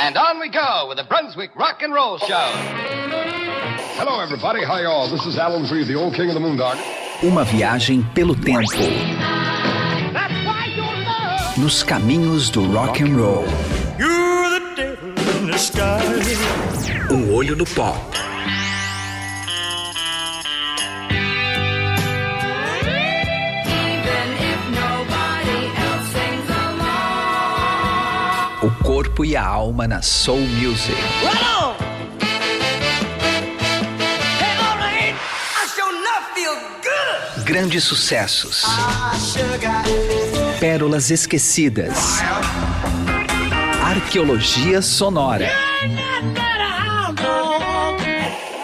And on we go with the Brunswick Rock and Roll Show. Hello, everybody. Hi, all. This is Alan Freed, the old king of the Moondog. Uma viagem pelo tempo. Nos caminhos do rock and roll. Um olho no pop. O corpo e a alma na soul music. Grandes sucessos. Pérolas esquecidas. Arqueologia sonora.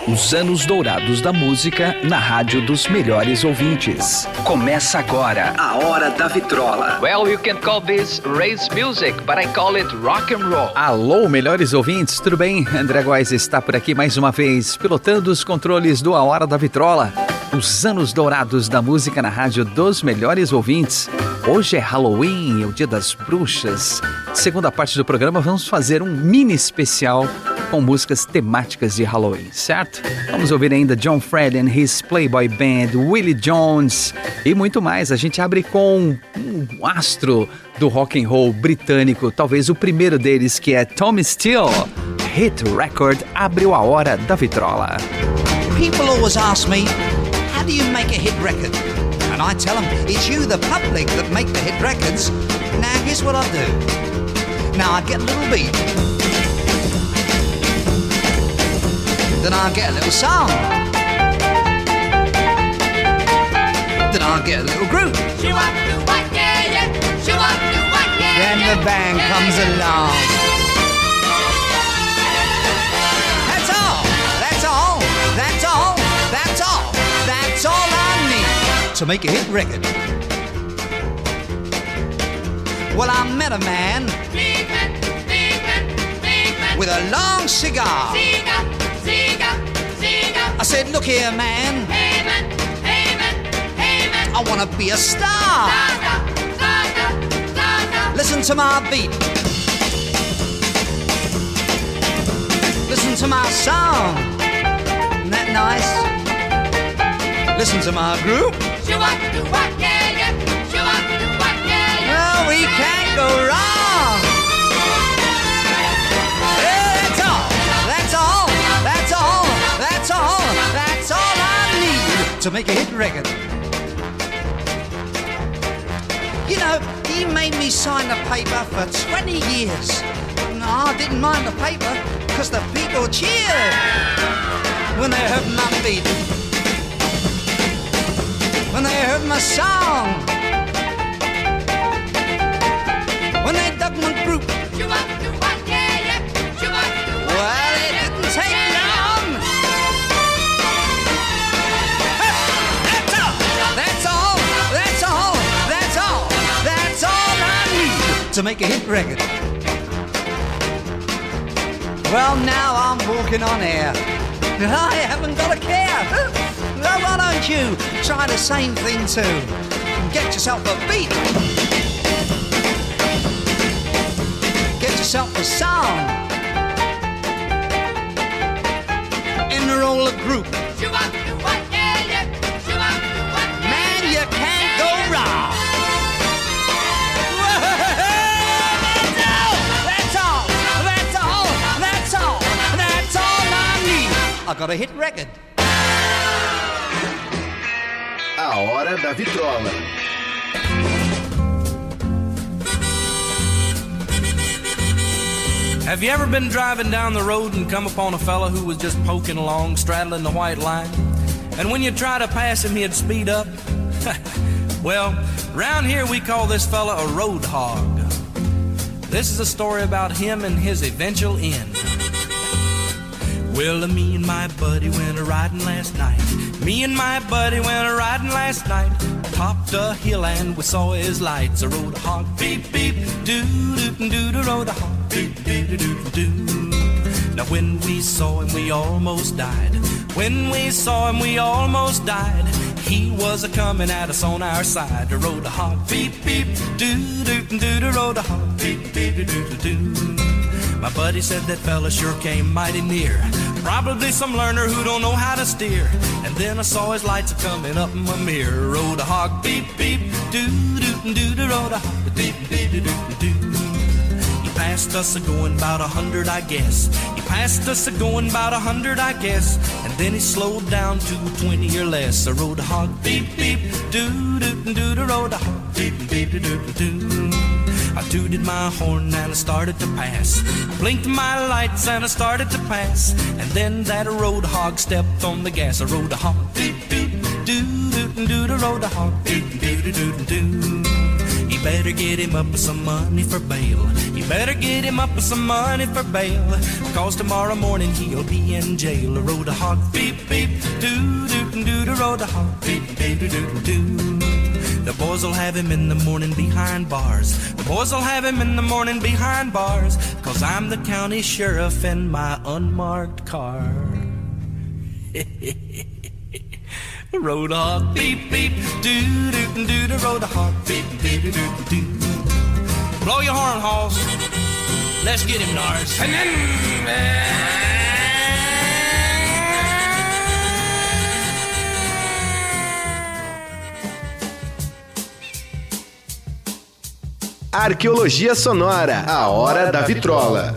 Os anos dourados da música na rádio dos melhores ouvintes. Começa agora a Hora da Vitrola. Well, you can call this race music, but I call it rock and roll. Alô, melhores ouvintes, tudo bem? André Góes está por aqui mais uma vez, pilotando os controles do A Hora da Vitrola. Os anos dourados da música na rádio dos melhores ouvintes. Hoje é Halloween, é o dia das bruxas. Segunda parte do programa, vamos fazer um mini especial com músicas temáticas de Halloween, certo? Vamos ouvir ainda John Fred and his Playboy Band, Willie Jones e muito mais. A gente abre com um astro do rock and roll britânico, talvez o primeiro deles, que é Tom Steele. Hit Record abriu a hora da vitrola. People always ask me, how do you make a hit record? And I tell them, it's you, the public, that make the hit records. Now, here's what I do. Now, I get a little beat. I get a little song. Then I get a little groove. Then the band comes along. That's all. That's all. That's all. That's all. That's all I need to make a hit record. Well, I met a man with a long cigar. Said, Look here, man. I want to be a star. Listen to my beat. Listen to my song. Isn't that nice? Listen to my group. No, we can't go wrong. To make a hit record. You know, he made me sign the paper for 20 years. No, I didn't mind the paper because the people cheered when they heard my beat. When they heard my song. When they dug my group. To make a hit record. Well, now I'm walking on air. I haven't got a care. Well, why don't you try the same thing too? Get yourself a beat. Get yourself a song. Enroll a group. I got a hit record. A Hora da Vitrola. Have you ever been driving down the road and come upon a fella who was just poking along, straddling the white line? And when you try to pass him, he'd speed up? well, round here we call this fella a road hog. This is a story about him and his eventual end. Well, me and my buddy went a riding last night. Me and my buddy went a riding last night. Topped a hill and we saw his lights. A road hog, beep beep, doo doo doo doo, road hog, beep beep doo doo doo. Now when we saw him, we almost died. When we saw him, we almost died. He was a coming at us on our side. The road hog, beep beep, doo doo doo doo, road hog, beep beep doo doo doo. My buddy said that fella sure came mighty near. Probably some learner who don't know how to steer. And then I saw his lights coming up in my mirror. Rode a hog, beep, beep, doo, doo, doo, doo, rode a hog, beep, beep, doo, doo, doo. He passed us a going about a hundred, I guess. He passed us a going about a hundred, I guess. And then he slowed down to twenty or less. I rode a hog, beep, beep, doo, doo, doo, doo, rode a hog, beep, beep, doo, doo, doo. I tooted my horn and I started to pass. I blinked my lights and I started to pass. And then that road hog stepped on the gas. I rode a hog, beep, beep, doo, doo, doo, doo, rode a hog, beep, beep, doo, doo, doo. He better get him up with some money for bail. You better get him up with some money for bail. Cause tomorrow morning he'll be in jail. I rode a hog, beep, beep, doo, doo, doo, doo, rode a hog, beep, beep, doo, doo, doo. The boys will have him in the morning behind bars. The boys will have him in the morning behind bars. Cause I'm the county sheriff in my unmarked car. road hog, beep, beep, doo, doo, doo, doo, road hog, beep, beep, doo, doo, doo. Blow your horn, Halls. Let's get him, Nars. Arqueologia Sonora, a hora da vitrola.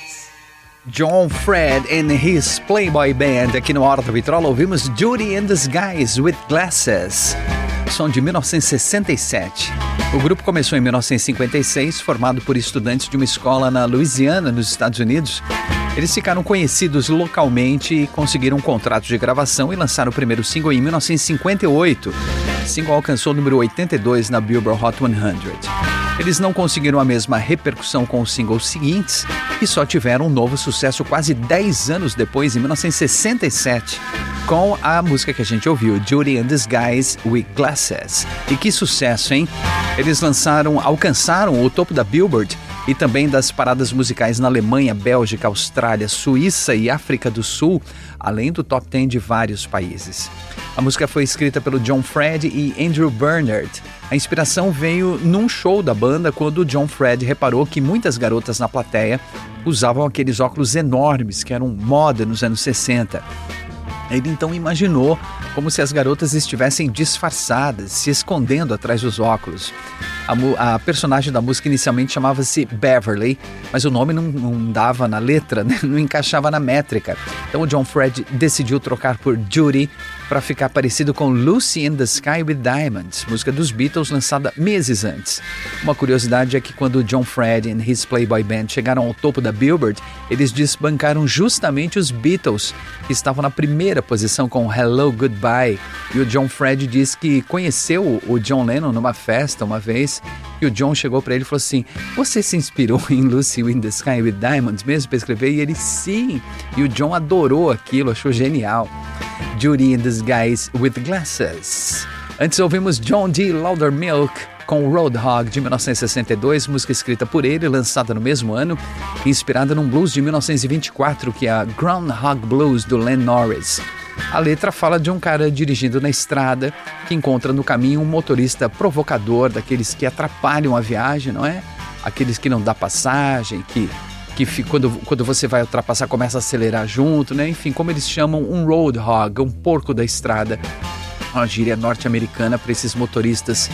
John Fred and his Playboy Band. Aqui no Hora da Vitrola ouvimos Judy the Guys with Glasses. Som de 1967. O grupo começou em 1956, formado por estudantes de uma escola na Louisiana, nos Estados Unidos. Eles ficaram conhecidos localmente e conseguiram um contrato de gravação e lançaram o primeiro single em 1958. O single alcançou o número 82 na Billboard Hot 100. Eles não conseguiram a mesma repercussão com os singles seguintes e só tiveram um novo sucesso quase 10 anos depois, em 1967, com a música que a gente ouviu, Judy and Guys with Glasses. E que sucesso, hein? Eles lançaram, alcançaram o topo da Billboard e também das paradas musicais na Alemanha, Bélgica, Austrália, Suíça e África do Sul, além do top 10 de vários países. A música foi escrita pelo John Fred e Andrew Bernard. A inspiração veio num show da banda quando John Fred reparou que muitas garotas na plateia usavam aqueles óculos enormes que eram moda nos anos 60. Ele então imaginou como se as garotas estivessem disfarçadas, se escondendo atrás dos óculos. A, a personagem da música inicialmente chamava-se Beverly, mas o nome não, não dava na letra, né? não encaixava na métrica. Então o John Fred decidiu trocar por Judy para ficar parecido com Lucy in the Sky with Diamonds, música dos Beatles lançada meses antes. Uma curiosidade é que quando John Fred e his Playboy Band chegaram ao topo da Billboard, eles desbancaram justamente os Beatles, que estavam na primeira posição com Hello Goodbye. E o John Fred diz que conheceu o John Lennon numa festa uma vez e o John chegou para ele e falou assim: Você se inspirou em Lucy in the Sky with Diamonds mesmo para escrever? E ele sim. E o John adorou aquilo, achou genial. Judy and the Guys with Glasses. Antes ouvimos John D. Loudermilk com Roadhog de 1962, música escrita por ele, lançada no mesmo ano, inspirada num blues de 1924 que é a Groundhog Blues do Len Norris. A letra fala de um cara dirigindo na estrada que encontra no caminho um motorista provocador, daqueles que atrapalham a viagem, não é? Aqueles que não dá passagem, que que quando, quando você vai ultrapassar começa a acelerar junto, né? Enfim, como eles chamam um roadhog, um porco da estrada. Uma gíria norte-americana para esses motoristas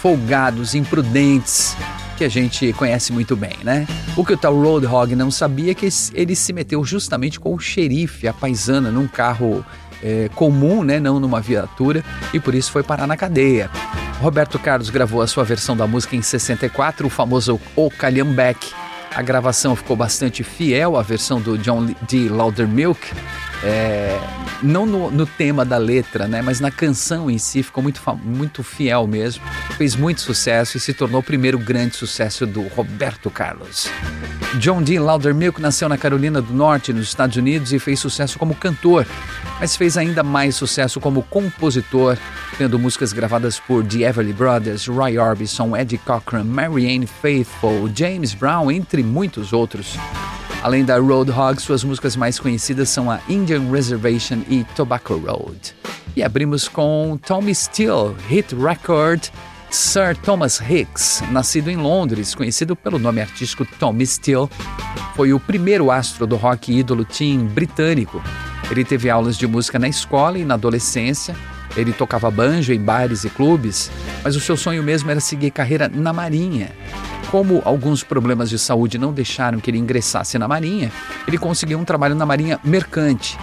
folgados, imprudentes, que a gente conhece muito bem, né? O que o tal Roadhog não sabia é que ele se meteu justamente com o xerife, a paisana, num carro é, comum, né? Não numa viatura, e por isso foi parar na cadeia. Roberto Carlos gravou a sua versão da música em 64, o famoso O Calhambeck, a gravação ficou bastante fiel à versão do John D. Loudermilk, é, não no, no, tema da letra, né, mas na canção em si ficou muito, muito fiel mesmo. Fez muito sucesso e se tornou o primeiro grande sucesso do Roberto Carlos. John D. Loudermilk nasceu na Carolina do Norte, nos Estados Unidos, e fez sucesso como cantor, mas fez ainda mais sucesso como compositor, tendo músicas gravadas por The Everly Brothers, Roy Orbison, Eddie Cochran, Marianne Faithfull, James Brown, entre muitos outros. Além da Roadhog, suas músicas mais conhecidas são a Indian Reservation e Tobacco Road. E abrimos com Tommy Steele, hit record Sir Thomas Hicks, nascido em Londres, conhecido pelo nome artístico Tommy Steele, foi o primeiro astro do rock ídolo teen britânico. Ele teve aulas de música na escola e na adolescência. Ele tocava banjo em bares e clubes, mas o seu sonho mesmo era seguir carreira na Marinha. Como alguns problemas de saúde não deixaram que ele ingressasse na Marinha, ele conseguiu um trabalho na Marinha Mercante,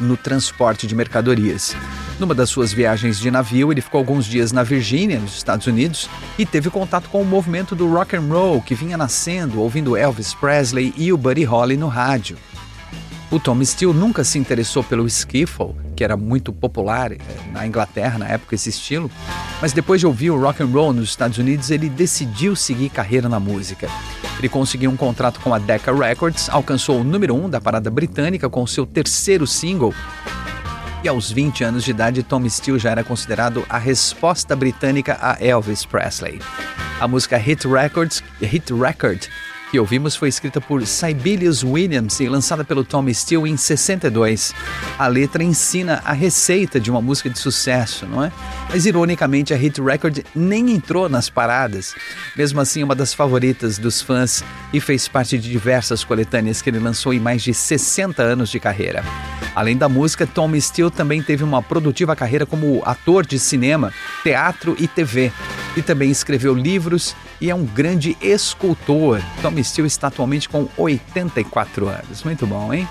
no transporte de mercadorias. Numa das suas viagens de navio, ele ficou alguns dias na Virgínia, nos Estados Unidos, e teve contato com o movimento do rock and roll que vinha nascendo, ouvindo Elvis Presley e o Buddy Holly no rádio. O Tom Steele nunca se interessou pelo skiffle, que era muito popular eh, na Inglaterra na época esse estilo, mas depois de ouvir o rock and roll nos Estados Unidos, ele decidiu seguir carreira na música. Ele conseguiu um contrato com a Decca Records, alcançou o número 1 um da parada britânica com seu terceiro single. E aos 20 anos de idade, Tom Steele já era considerado a resposta britânica a Elvis Presley. A música Hit Records, Hit Record que ouvimos foi escrita por Sibelius Williams e lançada pelo Tom Steele em 62. A letra ensina a receita de uma música de sucesso, não é? Mas ironicamente a hit record nem entrou nas paradas. Mesmo assim, uma das favoritas dos fãs e fez parte de diversas coletâneas que ele lançou em mais de 60 anos de carreira. Além da música, Tom Steele também teve uma produtiva carreira como ator de cinema, teatro e TV. E também escreveu livros e é um grande escultor. Tom Steele está atualmente com 84 anos. Muito bom, hein?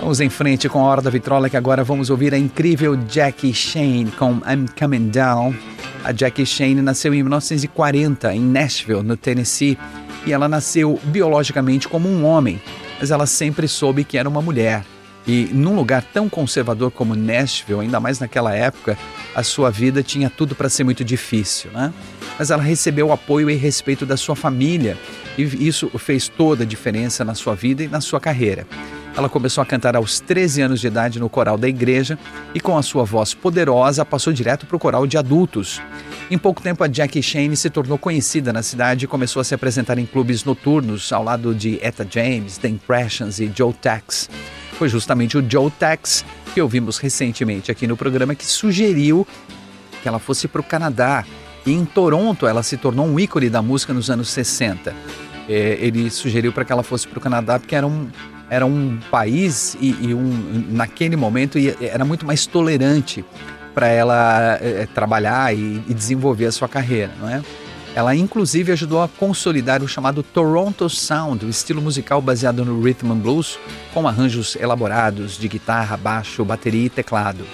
Vamos em frente com a Hora da Vitrola, que agora vamos ouvir a incrível Jackie Shane com I'm Coming Down. A Jackie Shane nasceu em 1940 em Nashville, no Tennessee, e ela nasceu biologicamente como um homem, mas ela sempre soube que era uma mulher. E num lugar tão conservador como Nashville, ainda mais naquela época, a sua vida tinha tudo para ser muito difícil, né? Mas ela recebeu o apoio e respeito da sua família, e isso fez toda a diferença na sua vida e na sua carreira. Ela começou a cantar aos 13 anos de idade no coral da igreja e, com a sua voz poderosa, passou direto para o coral de adultos. Em pouco tempo, a Jackie Shane se tornou conhecida na cidade e começou a se apresentar em clubes noturnos ao lado de Etta James, The Impressions e Joe Tex. Foi justamente o Joe Tex, que ouvimos recentemente aqui no programa, que sugeriu que ela fosse para o Canadá. E em Toronto, ela se tornou um ícone da música nos anos 60. É, ele sugeriu para que ela fosse para o Canadá porque era um, era um país e, e um, naquele momento era muito mais tolerante para ela é, trabalhar e, e, desenvolver a sua carreira, não é? Ela inclusive ajudou a consolidar o chamado Toronto Sound, o estilo musical baseado no rhythm and blues, com arranjos elaborados de guitarra, baixo, bateria e teclado.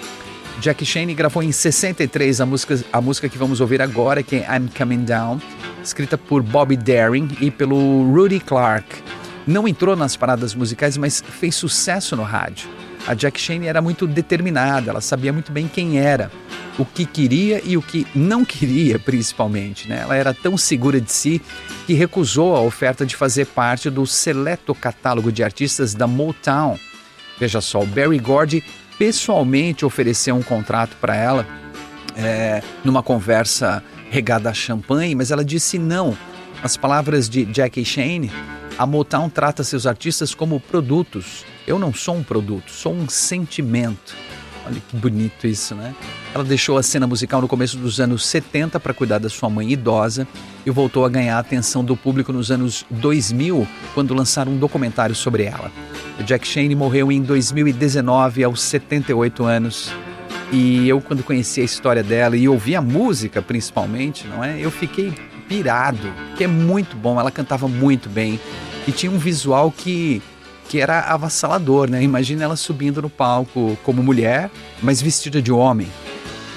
Jack Shane gravou em 63 a música, a música que vamos ouvir agora, que é I'm Coming Down, escrita por Bobby Darin e pelo Rudy Clark. Não entrou nas paradas musicais, mas fez sucesso no rádio. A Jack Shane era muito determinada, ela sabia muito bem quem era, o que queria e o que não queria, principalmente. Né? Ela era tão segura de si que recusou a oferta de fazer parte do seleto catálogo de artistas da Motown. Veja só, o Barry Gordy pessoalmente ofereceu um contrato para ela é, numa conversa regada a champanhe, mas ela disse não. As palavras de Jackie Shane, a Motown trata seus artistas como produtos. Eu não sou um produto, sou um sentimento. Olha que bonito isso, né? Ela deixou a cena musical no começo dos anos 70 para cuidar da sua mãe idosa e voltou a ganhar a atenção do público nos anos 2000, quando lançaram um documentário sobre ela. O Jack Shane morreu em 2019, aos 78 anos. E eu, quando conheci a história dela e ouvi a música, principalmente, não é? Eu fiquei pirado, que é muito bom. Ela cantava muito bem e tinha um visual que que era avassalador, né? Imagina ela subindo no palco como mulher, mas vestida de homem,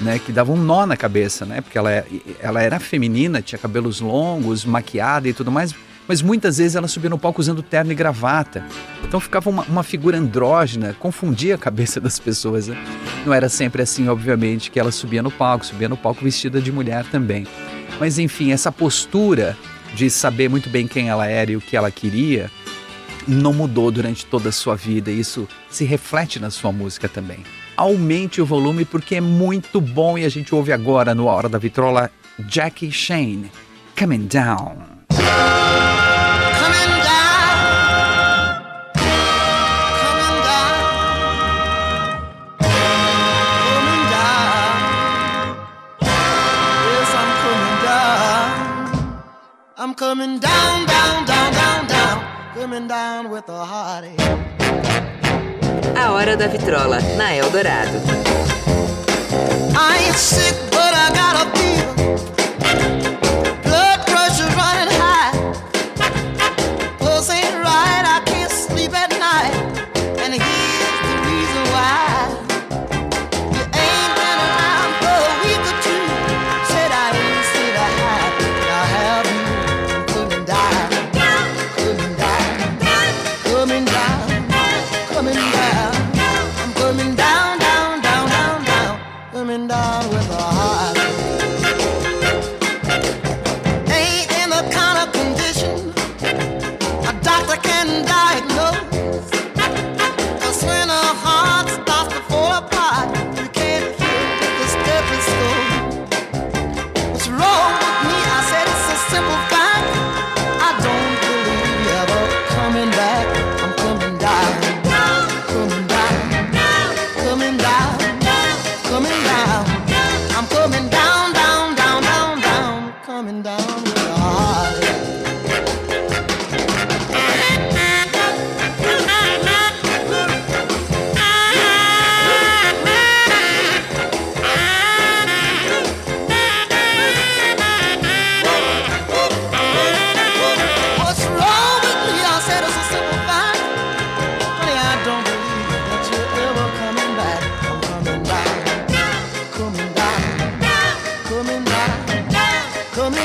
né? Que dava um nó na cabeça, né? Porque ela, é, ela era feminina, tinha cabelos longos, maquiada e tudo mais, mas muitas vezes ela subia no palco usando terno e gravata. Então ficava uma, uma figura andrógena, confundia a cabeça das pessoas. Né? Não era sempre assim, obviamente, que ela subia no palco, subia no palco vestida de mulher também. Mas enfim, essa postura de saber muito bem quem ela era e o que ela queria não mudou durante toda a sua vida. Isso se reflete na sua música também. Aumente o volume porque é muito bom e a gente ouve agora no Hora da Vitrola Jackie Shane, Coming Down. I'm coming down, a Hora da Vitrola, na Eldorado. I ain't sick, but I got a fever. Blood pressure running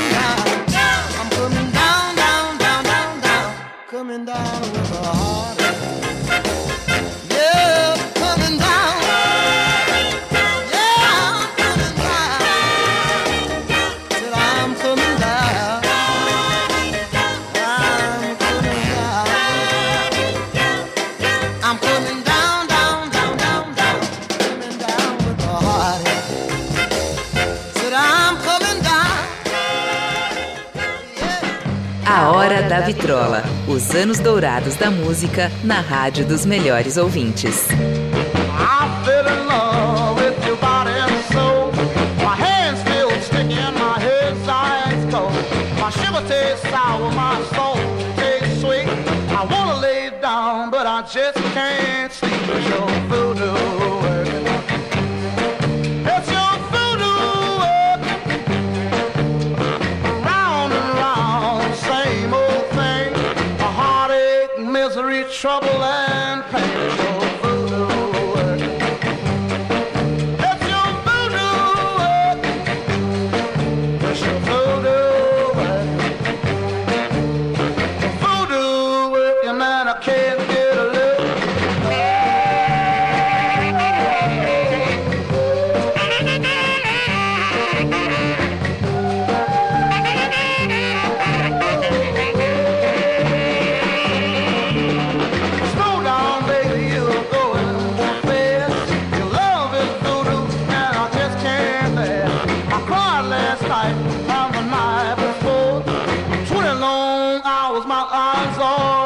coming Vitrola. Os anos dourados da música na Rádio dos Melhores Ouvintes. I fell in long hours, my eyes are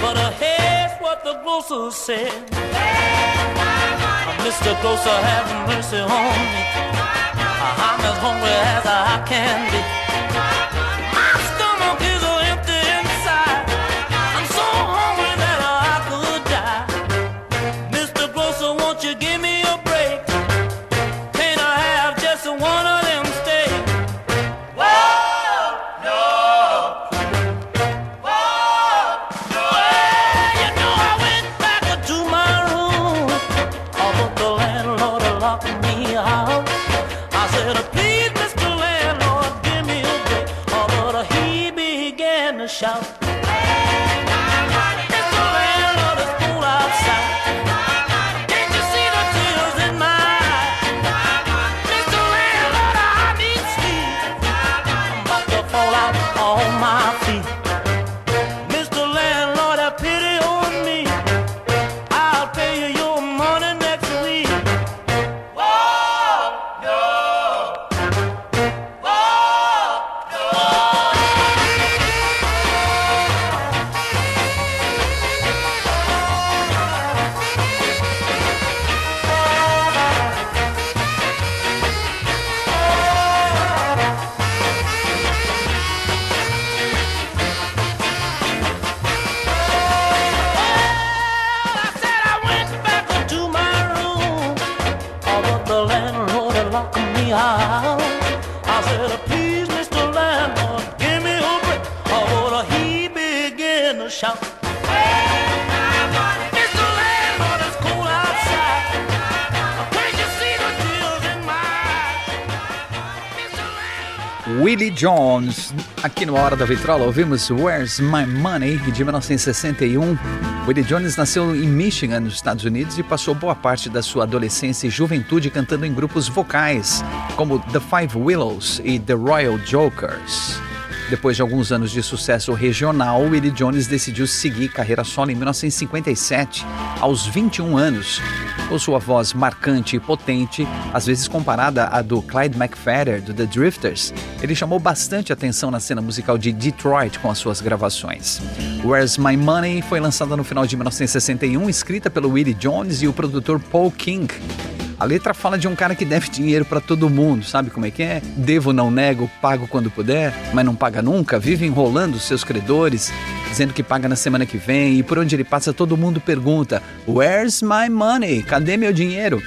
but uh, here's what the grocer said. Mr. Grocer, have mercy on me. I'm as hungry as I can be. Aqui no Hora da Vitrola ouvimos Where's My Money de 1961. Willie Jones nasceu em Michigan, nos Estados Unidos, e passou boa parte da sua adolescência e juventude cantando em grupos vocais, como The Five Willows e The Royal Jokers. Depois de alguns anos de sucesso regional, Willie Jones decidiu seguir carreira solo em 1957, aos 21 anos. Com sua voz marcante e potente, às vezes comparada à do Clyde McPhatter do The Drifters, ele chamou bastante atenção na cena musical de Detroit com as suas gravações. Where's My Money foi lançada no final de 1961, escrita pelo Willie Jones e o produtor Paul King. A letra fala de um cara que deve dinheiro pra todo mundo, sabe como é que é? Devo, não nego, pago quando puder, mas não paga nunca, vive enrolando seus credores, dizendo que paga na semana que vem e por onde ele passa todo mundo pergunta: Where's my money? Cadê meu dinheiro?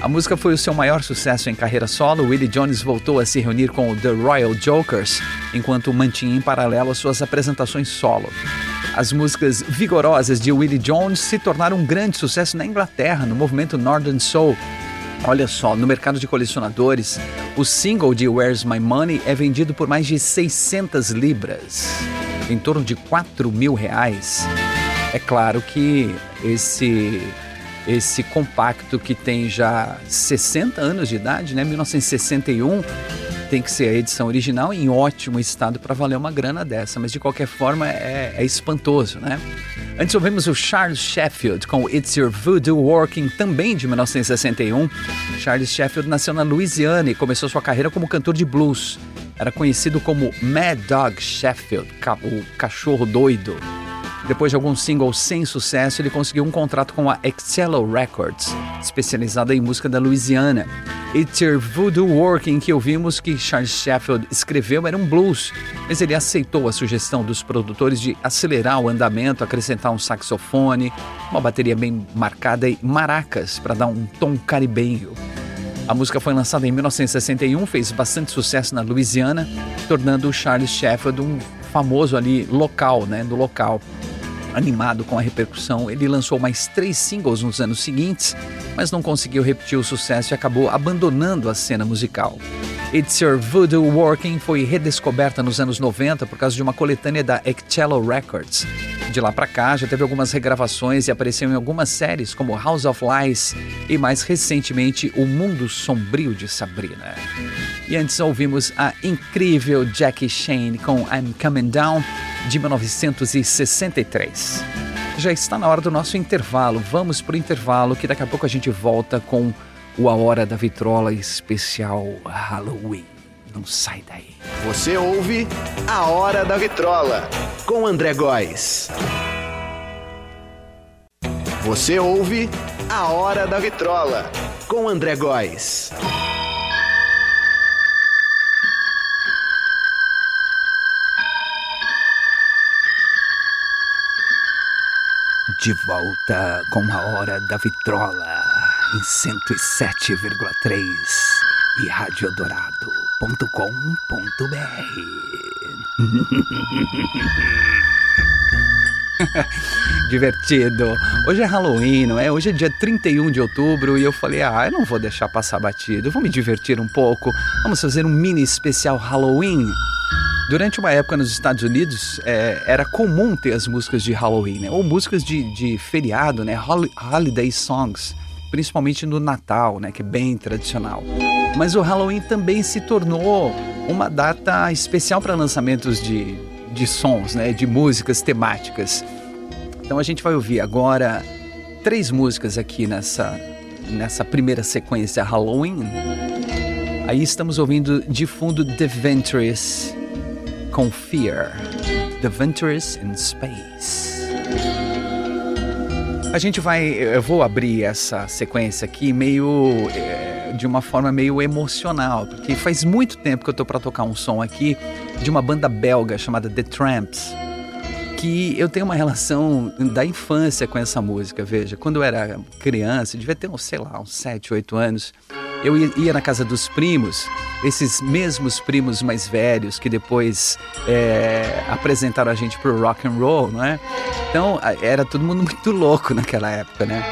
A música foi o seu maior sucesso em carreira solo. Willie Jones voltou a se reunir com o The Royal Jokers, enquanto mantinha em paralelo as suas apresentações solo. As músicas vigorosas de Willie Jones se tornaram um grande sucesso na Inglaterra, no movimento Northern Soul. Olha só, no mercado de colecionadores, o single de Where's My Money é vendido por mais de 600 libras, em torno de 4 mil reais. É claro que esse esse compacto que tem já 60 anos de idade, né, 1961, tem que ser a edição original em ótimo estado para valer uma grana dessa, mas de qualquer forma é, é espantoso, né? Antes ouvimos o Charles Sheffield com It's Your Voodoo Working, também de 1961. Charles Sheffield nasceu na Louisiana e começou sua carreira como cantor de blues. Era conhecido como Mad Dog Sheffield, o cachorro doido. Depois de alguns singles sem sucesso, ele conseguiu um contrato com a Excello Records, especializada em música da Louisiana. It's Your Voodoo Working, que ouvimos que Charles Sheffield escreveu, era um blues, mas ele aceitou a sugestão dos produtores de acelerar o andamento, acrescentar um saxofone, uma bateria bem marcada e maracas para dar um tom caribenho. A música foi lançada em 1961, fez bastante sucesso na Louisiana, tornando o Charles Sheffield um famoso ali local, né, do local. Animado com a repercussão, ele lançou mais três singles nos anos seguintes, mas não conseguiu repetir o sucesso e acabou abandonando a cena musical. It's Your Voodoo Working foi redescoberta nos anos 90 por causa de uma coletânea da Excello Records. De lá para cá, já teve algumas regravações e apareceu em algumas séries como House of Lies e mais recentemente O Mundo Sombrio de Sabrina. E antes ouvimos a incrível Jackie Shane com I'm Coming Down de 1963. Já está na hora do nosso intervalo. Vamos para o intervalo que daqui a pouco a gente volta com o A Hora da Vitrola especial Halloween. Não sai daí. Você ouve A Hora da Vitrola com André Góes. Você ouve A Hora da Vitrola com André Góes. De volta com a Hora da Vitrola em 107,3 e radiodorado.com.br. Divertido. Hoje é Halloween, não é? Hoje é dia 31 de outubro e eu falei: ah, eu não vou deixar passar batido, vou me divertir um pouco. Vamos fazer um mini especial Halloween. Durante uma época nos Estados Unidos, é, era comum ter as músicas de Halloween, né? ou músicas de, de feriado, né? Holiday songs, principalmente no Natal, né? que é bem tradicional. Mas o Halloween também se tornou uma data especial para lançamentos de, de sons, né? de músicas temáticas. Então a gente vai ouvir agora três músicas aqui nessa, nessa primeira sequência Halloween. Aí estamos ouvindo de fundo The Venturous com Fear, The Venturous in Space. A gente vai, eu vou abrir essa sequência aqui meio é, de uma forma meio emocional, porque faz muito tempo que eu tô para tocar um som aqui de uma banda belga chamada The Tramps, que eu tenho uma relação da infância com essa música, veja, quando eu era criança, devia ter, sei lá, uns 7, 8 anos, eu ia na casa dos primos, esses mesmos primos mais velhos que depois é, apresentaram a gente pro rock and roll, não é? Então era todo mundo muito louco naquela época, né?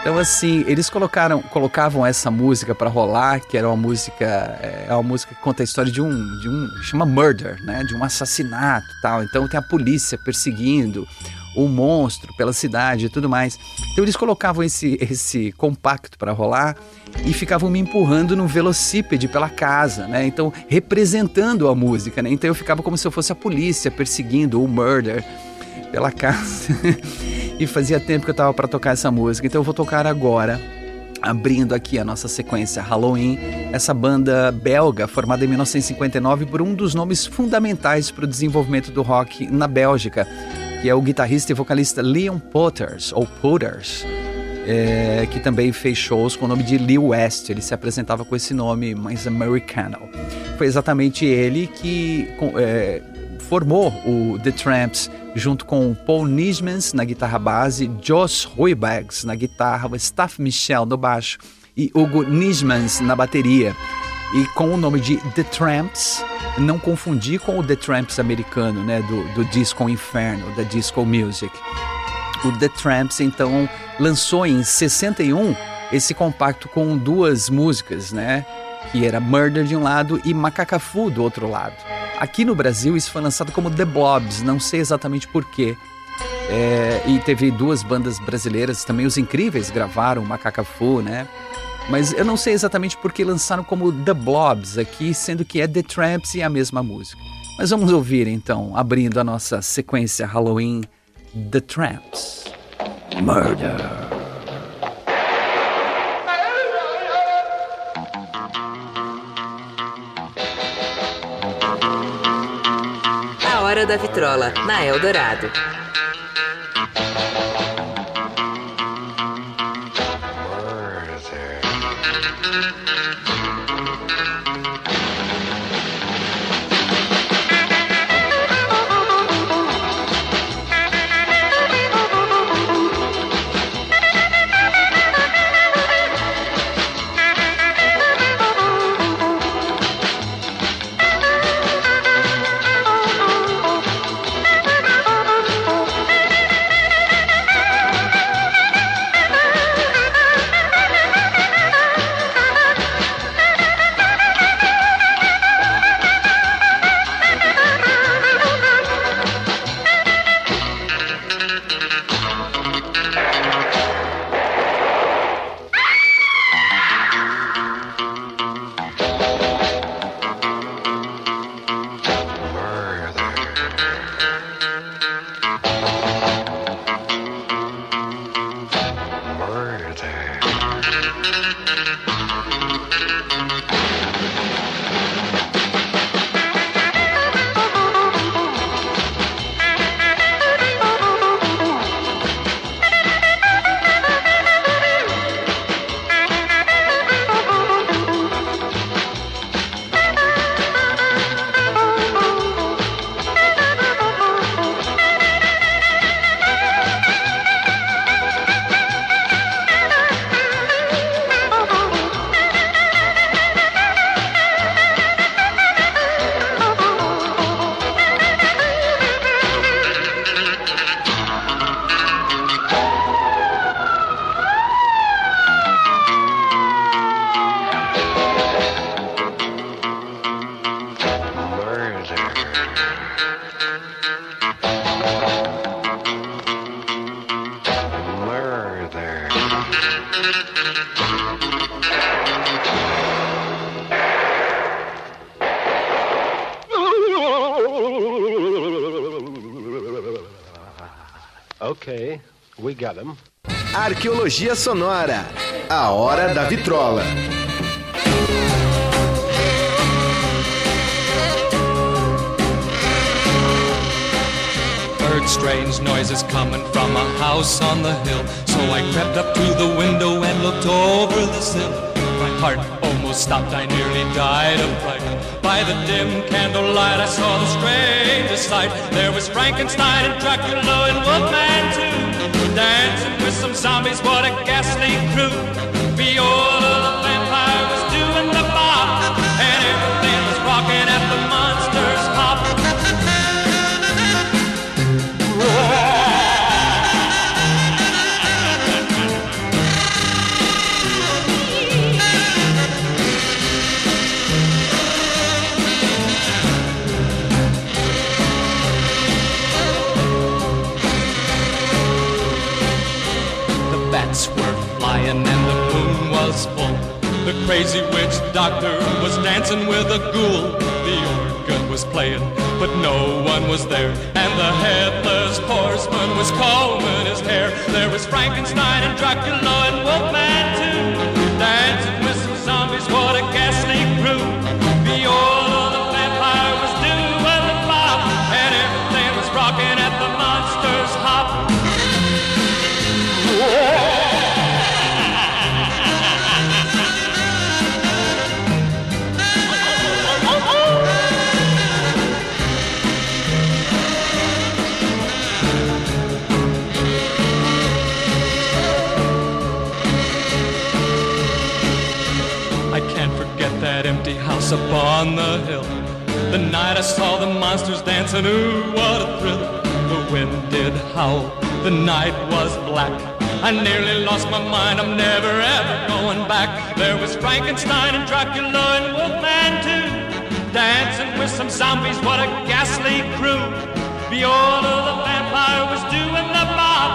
Então assim, eles colocaram, colocavam essa música para rolar, que era uma música, é, é uma música que conta a história de um, de um, chama murder, né? De um assassinato, tal. Então tem a polícia perseguindo o monstro pela cidade e tudo mais. Então eles colocavam esse, esse compacto para rolar e ficavam me empurrando no velocípede pela casa, né? Então representando a música, né? Então eu ficava como se eu fosse a polícia perseguindo o murder pela casa. e fazia tempo que eu tava para tocar essa música, então eu vou tocar agora. Abrindo aqui a nossa sequência Halloween, essa banda belga formada em 1959 por um dos nomes fundamentais para o desenvolvimento do rock na Bélgica, que é o guitarrista e vocalista Leon Potters, ou Potters, é, que também fez shows com o nome de Lee West. Ele se apresentava com esse nome mais americano. Foi exatamente ele que é, formou o The Tramps junto com Paul Nismans na guitarra base, Josh Ruibags na guitarra, Staff Michel no baixo e Hugo Nismans na bateria. E com o nome de The Tramps, não confundir com o The Tramps americano, né, do, do Disco Inferno, da Disco Music. O The Tramps então lançou em 61 esse compacto com duas músicas, né, que era Murder de um lado e Macacafu do outro lado. Aqui no Brasil isso foi lançado como The Blobs, não sei exatamente porquê. É, e teve duas bandas brasileiras também, os Incríveis gravaram Macacafu, né? Mas eu não sei exatamente por que lançaram como The Blobs aqui, sendo que é The Tramps e a mesma música. Mas vamos ouvir então, abrindo a nossa sequência Halloween, The Tramps. Murder. A Hora da Vitrola, na Eldorado. Arqueologia Sonora. A Hora da Vitrola. Heard strange noises coming from a house on the hill. So I crept up to the window and looked over the sill. My heart almost stopped, I nearly died of fright. By the dim candlelight, I saw the strangest sight. There was Frankenstein and Dracula and Wolfman too, dancing with some zombies. What a ghastly crew! Viola the crazy witch doctor was dancing with a ghoul. The organ was playing, but no one was there. And the headless horseman was combing his hair. There was Frankenstein and Dracula and Wolfman upon the hill. The night I saw the monsters dancing, ooh, what a thrill. The wind did howl, the night was black. I nearly lost my mind, I'm never ever going back. There was Frankenstein and Dracula and Wolfman too. Dancing with some zombies, what a ghastly crew. Viola the vampire was doing the bop,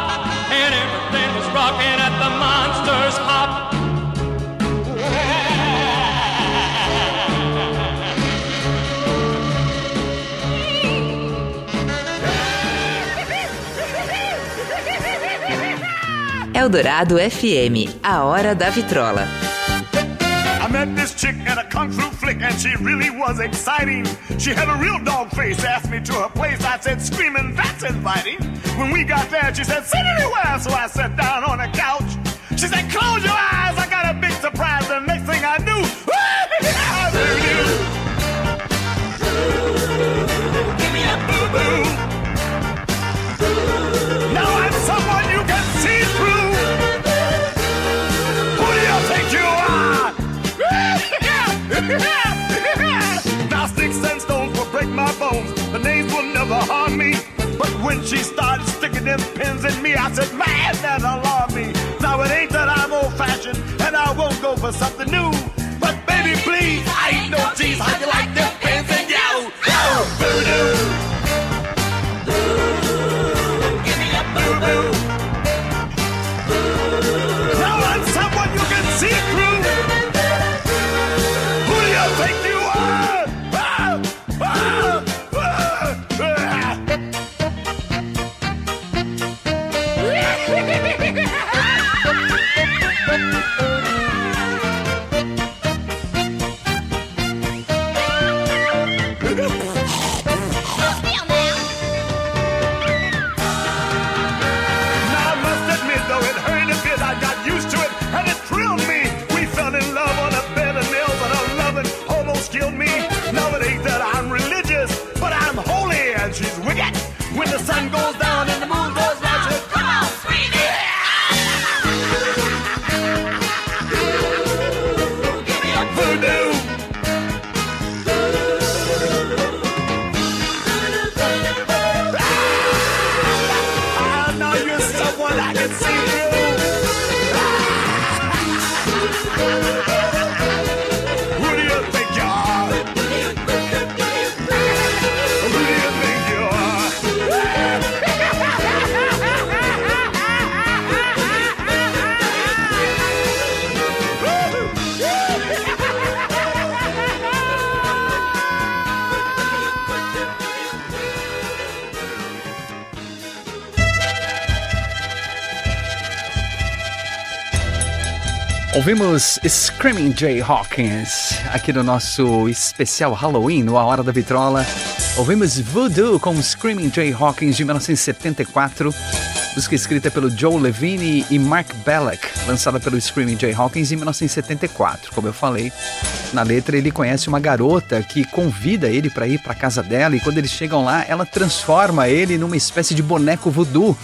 and everything was rocking at the monster's hop. Eldorado FM, a hora da vitrola. I met this chick at a kung fu flick and she really was exciting. She had a real dog face, asked me to her place. I said, screaming, that's inviting. When we got there, she said, sit anywhere. So I sat down on a couch. She said, close your eyes, I got a big surprise. The next thing I knew, me. But when she started sticking them pins in me, I said, man, that alarmed me. Now it ain't that I'm old fashioned and I won't go for something new. But baby, please, I ain't no tease. How you like them pins in you? Oh, voodoo. Ouvimos Screaming Jay Hawkins aqui no nosso especial Halloween, no A Hora da Vitrola. Ouvimos Voodoo com Screaming Jay Hawkins de 1974, música escrita pelo Joe Levine e Mark Belloc, lançada pelo Screaming Jay Hawkins em 1974. Como eu falei, na letra ele conhece uma garota que convida ele para ir para casa dela e quando eles chegam lá, ela transforma ele numa espécie de boneco voodoo.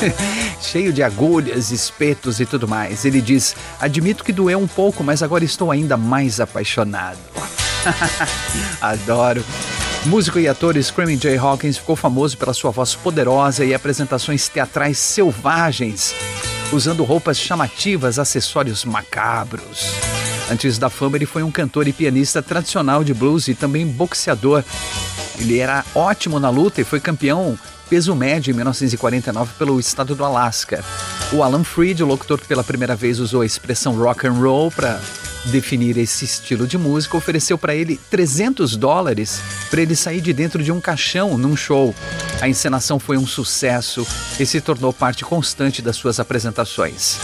cheio de agulhas, espetos e tudo mais. Ele diz: Admito que doeu um pouco, mas agora estou ainda mais apaixonado. Adoro. Músico e ator Screaming Jay Hawkins ficou famoso pela sua voz poderosa e apresentações teatrais selvagens, usando roupas chamativas, acessórios macabros. Antes da fama, ele foi um cantor e pianista tradicional de blues e também boxeador. Ele era ótimo na luta e foi campeão peso médio em 1949 pelo estado do Alasca. O Alan Freed, o locutor que pela primeira vez usou a expressão rock and roll para definir esse estilo de música, ofereceu para ele 300 dólares para ele sair de dentro de um caixão num show. A encenação foi um sucesso e se tornou parte constante das suas apresentações.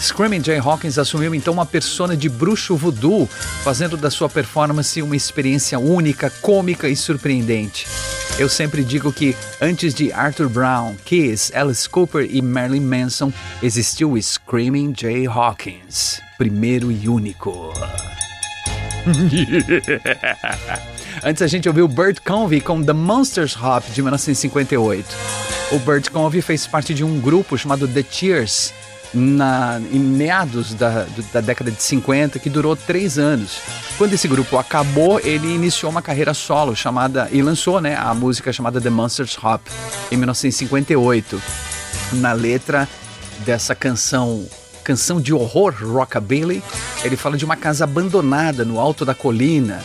Screaming Jay Hawkins assumiu então uma persona de bruxo voodoo, fazendo da sua performance uma experiência única, cômica e surpreendente. Eu sempre digo que antes de Arthur Brown, Kiss, Alice Cooper e Marilyn Manson, existiu Screaming Jay Hawkins, primeiro e único. Antes a gente ouviu Bert Convey com The Monsters Hop de 1958. O Bert Convey fez parte de um grupo chamado The Cheers, na, em meados da, da década de 50, que durou três anos. Quando esse grupo acabou, ele iniciou uma carreira solo chamada e lançou né, a música chamada The Monsters Hop em 1958. Na letra dessa canção, canção de horror rockabilly, ele fala de uma casa abandonada no alto da colina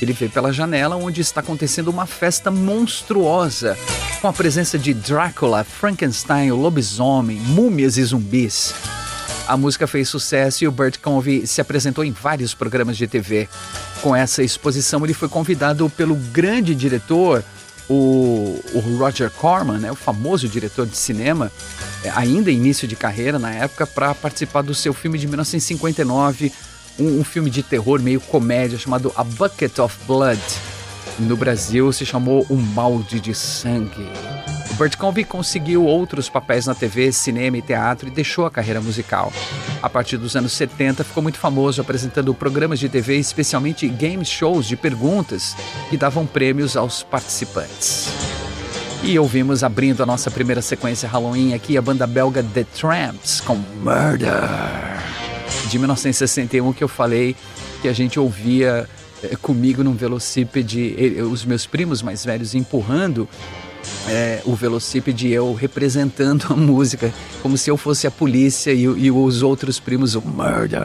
ele vê pela janela onde está acontecendo uma festa monstruosa com a presença de Drácula, Frankenstein, lobisomem, múmias e zumbis. A música fez sucesso e o Burt Convey se apresentou em vários programas de TV. Com essa exposição, ele foi convidado pelo grande diretor, o, o Roger Corman, né, o famoso diretor de cinema, eh, ainda início de carreira na época, para participar do seu filme de 1959, um, um filme de terror meio comédia chamado A Bucket of Blood. No Brasil se chamou Um Balde de Sangue. O Burt Convey conseguiu outros papéis na TV, cinema e teatro e deixou a carreira musical. A partir dos anos 70 ficou muito famoso apresentando programas de TV, especialmente game shows de perguntas que davam prêmios aos participantes. E ouvimos abrindo a nossa primeira sequência Halloween aqui a banda belga The Tramps com Murder de 1961 que eu falei que a gente ouvia eh, comigo num velocípede, os meus primos mais velhos empurrando eh, o velocípede eu representando a música, como se eu fosse a polícia e, e os outros primos o murder.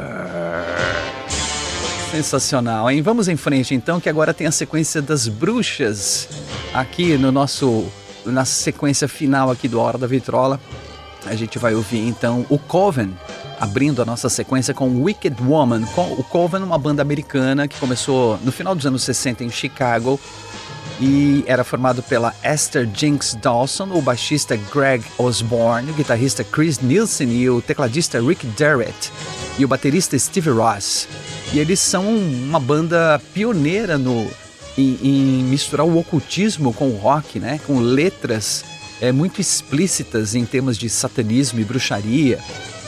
Sensacional, hein? Vamos em frente então, que agora tem a sequência das bruxas aqui no nosso na sequência final aqui do Hora da Vitrola. A gente vai ouvir então o Coven, abrindo a nossa sequência com Wicked Woman. O Coven, uma banda americana que começou no final dos anos 60 em Chicago e era formado pela Esther Jinx Dawson, o baixista Greg Osborne, o guitarrista Chris Nielsen e o tecladista Rick Derrett e o baterista Steve Ross. E eles são uma banda pioneira no em, em misturar o ocultismo com o rock, né? Com letras é, muito explícitas em temas de satanismo e bruxaria.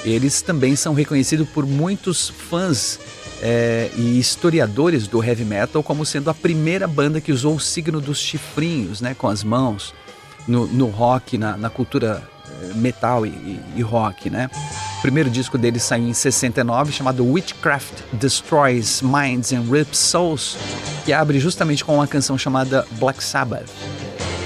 Eles também são reconhecidos por muitos fãs é, e historiadores do heavy metal como sendo a primeira banda que usou o signo dos chifrinhos, né, com as mãos, no, no rock, na, na cultura eh, metal e, e- e rock, né? O primeiro disco deles saiu em 69, chamado Witchcraft Destroys Minds and Rips Souls, que abre justamente com uma canção chamada Black Sabbath.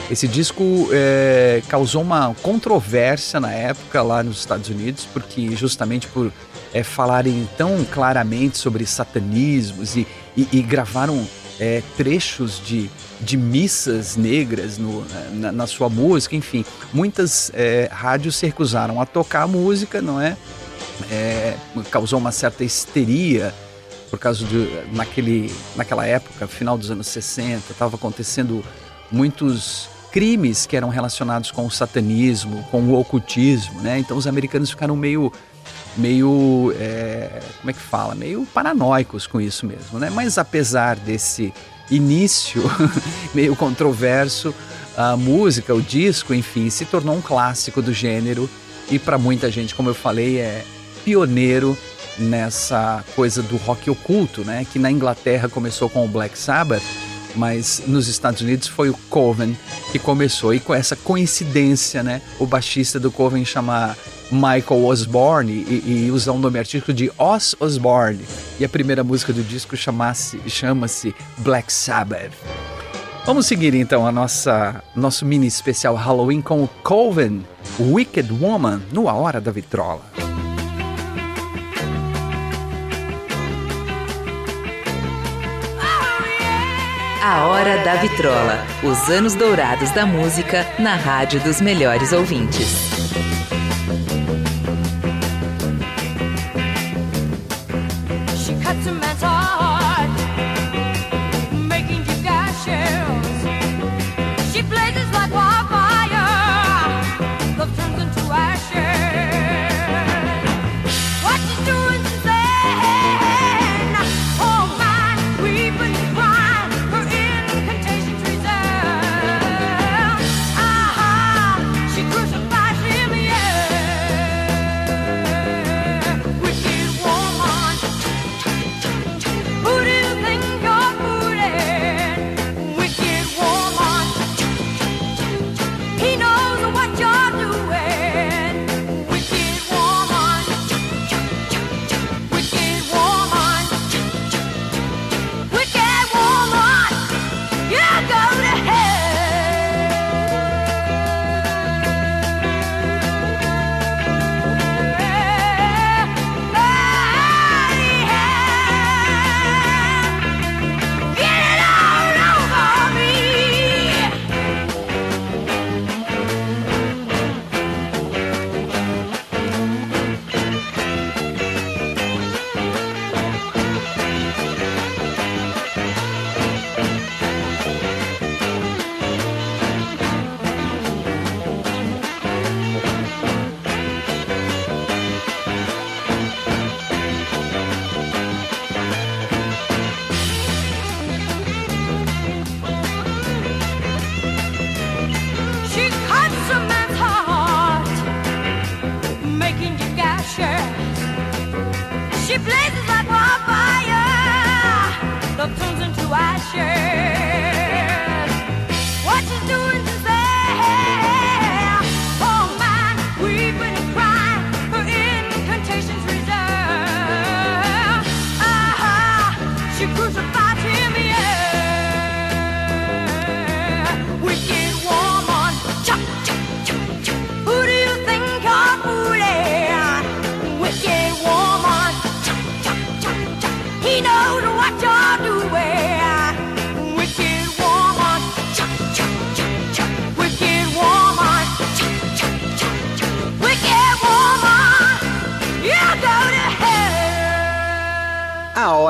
Esse disco eh, causou uma controvérsia na época lá nos Estados Unidos, porque justamente por eh, falarem tão claramente sobre satanismos e, e- e gravaram eh, trechos de, de missas negras no- na, na sua música, enfim, muitas eh, rádios se recusaram a tocar a música, não é? Eh, causou uma certa histeria por causa de naquele naquela época, final dos anos 60, estava acontecendo muitos crimes que eram relacionados com o satanismo, com o ocultismo, né? Então os americanos ficaram meio meio é, como é que fala, meio paranoicos com isso mesmo, né? Mas apesar desse início meio controverso, a música, o disco, enfim, se tornou um clássico do gênero e para muita gente, como eu falei, é pioneiro nessa coisa do rock oculto, né? Que na Inglaterra começou com o Black Sabbath, mas nos Estados Unidos foi o Coven que começou e com essa coincidência, né? O baixista do Coven chamar Michael Osborne e, e usar o nome artístico de Oz Osborne e a primeira música do disco chama-se Black Sabbath. Vamos seguir então a nossa nosso mini especial Halloween com o Coven, Wicked Woman, no A Hora da Vitrola. A Hora da Vitrola. Os anos dourados da música na rádio dos melhores ouvintes.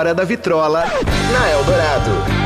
Hora da Vitrola na Eldorado.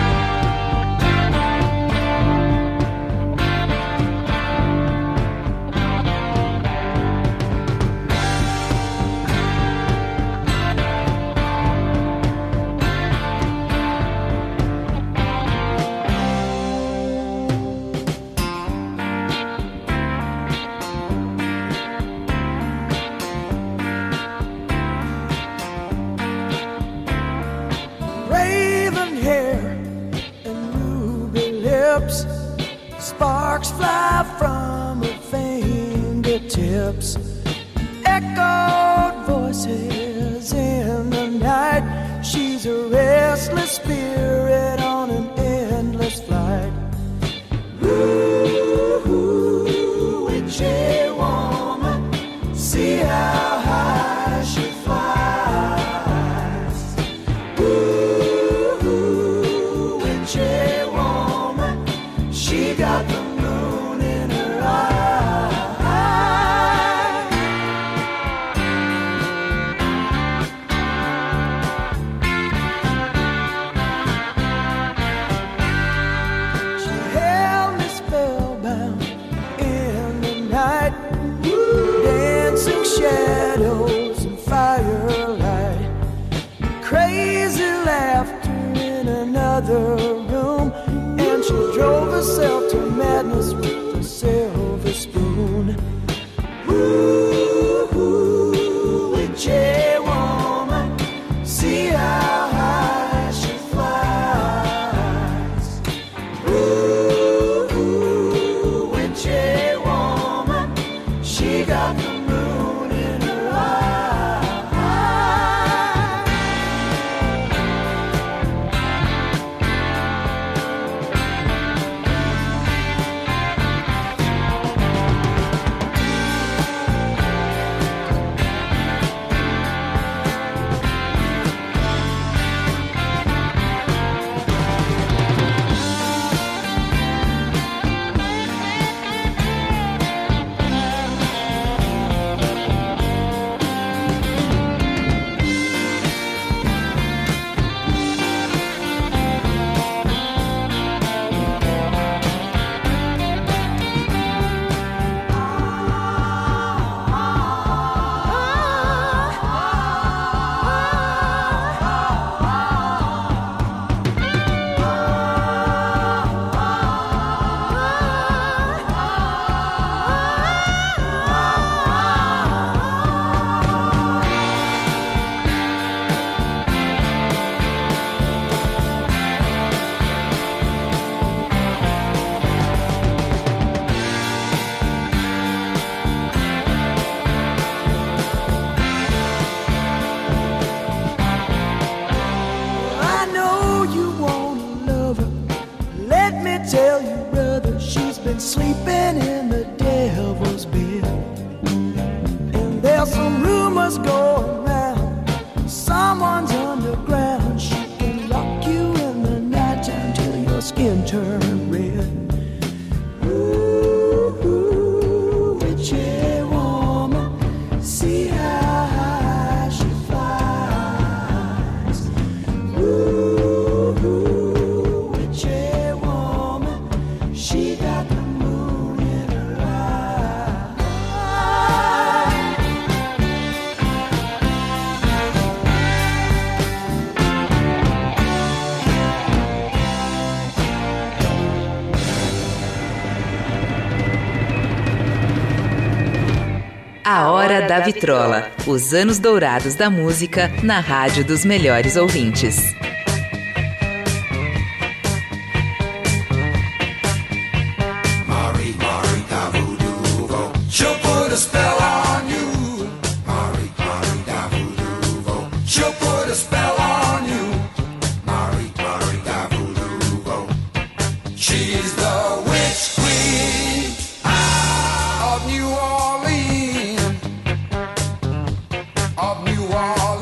Da Vitrola. Os anos dourados da música na rádio dos melhores ouvintes. Of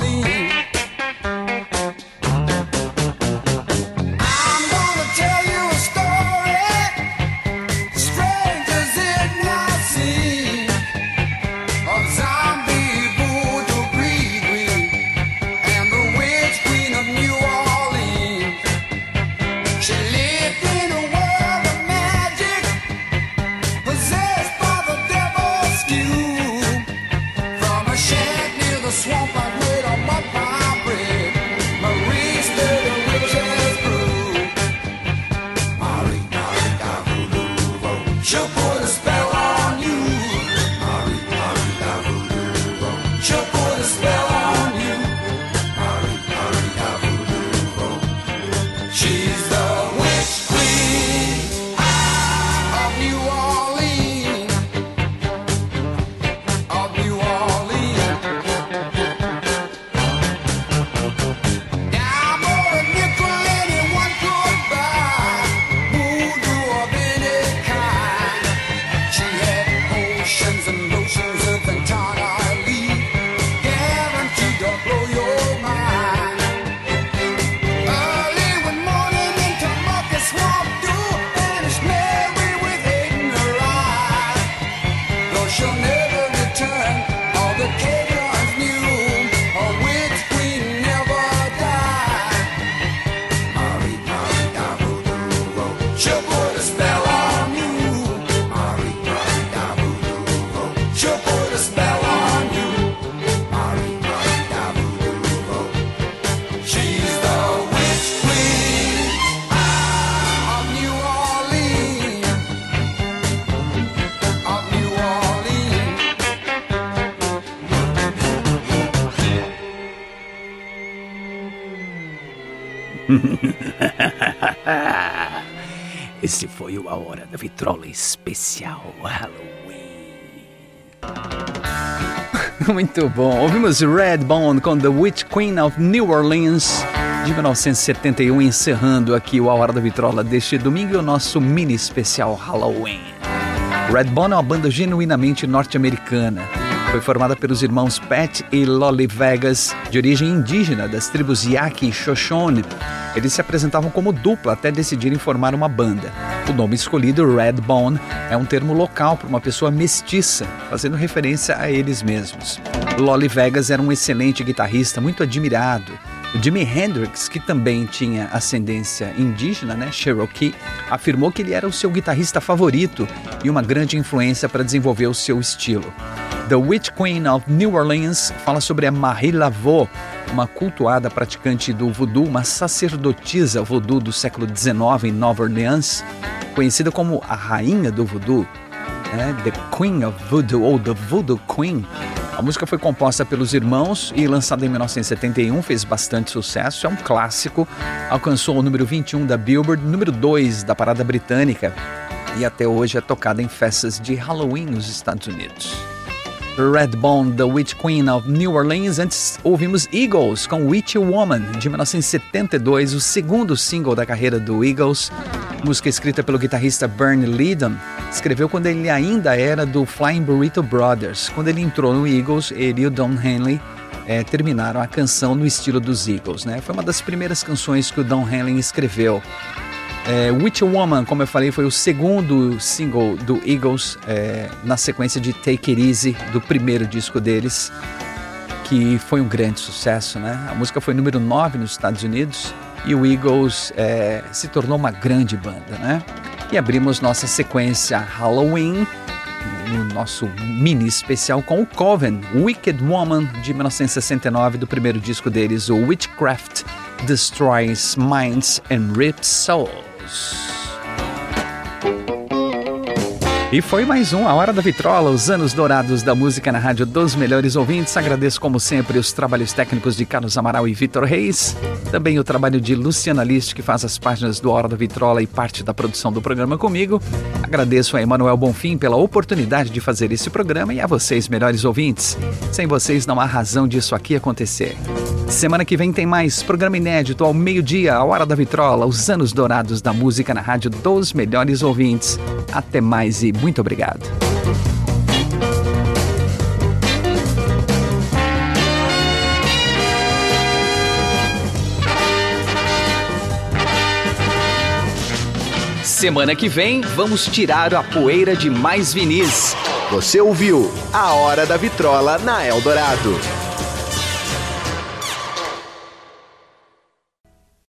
Esse foi o A Hora da Vitrola especial Halloween. Muito bom. Ouvimos Redbone com The Witch Queen of New Orleans de 1971, encerrando aqui o A Hora da Vitrola deste domingo e o nosso mini especial Halloween. Redbone é uma banda genuinamente norte-americana. Foi formada pelos irmãos Pat e Lolly Vegas, de origem indígena das tribos Yaqui e Shoshone. Eles se apresentavam como dupla até decidirem formar uma banda. O nome escolhido, Redbone, é um termo local para uma pessoa mestiça, fazendo referência a eles mesmos. Lolly Vegas era um excelente guitarrista, muito admirado. Jimi Hendrix, que também tinha ascendência indígena, né, Cherokee, afirmou que ele era o seu guitarrista favorito e uma grande influência para desenvolver o seu estilo. The Witch Queen of New Orleans fala sobre a Marie Laveau, uma cultuada praticante do voodoo, uma sacerdotisa voodoo do século XIX em Nova Orleans, conhecida como a rainha do voodoo, né? The Queen of Voodoo ou The Voodoo Queen. A música foi composta pelos irmãos e lançada em 1971, fez bastante sucesso, é um clássico, alcançou o número 21 da Billboard, número 2 da parada britânica e até hoje é tocada em festas de Halloween nos Estados Unidos. Redbone, The Witch Queen of New Orleans. Antes ouvimos Eagles com Witch Woman, de 1972, o segundo single da carreira do Eagles. Música escrita pelo guitarrista Bernie Leadon. Escreveu quando ele ainda era do Flying Burrito Brothers. Quando ele entrou no Eagles, ele e o Don Henley eh, terminaram a canção no estilo dos Eagles. Né? Foi uma das primeiras canções que o Don Henley escreveu. É, Witch Woman, como eu falei, foi o segundo single do Eagles é, na sequência de Take It Easy, do primeiro disco deles, que foi um grande sucesso, né? A música foi número 9 nos Estados Unidos e o Eagles é, se tornou uma grande banda, né? E abrimos nossa sequência Halloween, no nosso mini especial com o Coven, Wicked Woman, de 1969, do primeiro disco deles, o Witchcraft Destroys Minds and Rips Souls. Peace. E foi mais um A Hora da Vitrola, os anos dourados da música na rádio dos melhores ouvintes. Agradeço, como sempre, os trabalhos técnicos de Carlos Amaral e Vitor Reis. Também o trabalho de Luciana List, que faz as páginas do A Hora da Vitrola e parte da produção do programa comigo. Agradeço a Emanuel Bonfim pela oportunidade de fazer esse programa e a vocês, melhores ouvintes. Sem vocês não há razão disso aqui acontecer. Semana que vem tem mais programa inédito ao meio-dia, a Hora da Vitrola, os anos dourados da música na rádio dos melhores ouvintes. Até mais e muito obrigado. Semana que vem, vamos tirar a poeira de mais vinis. Você ouviu A Hora da Vitrola na Eldorado.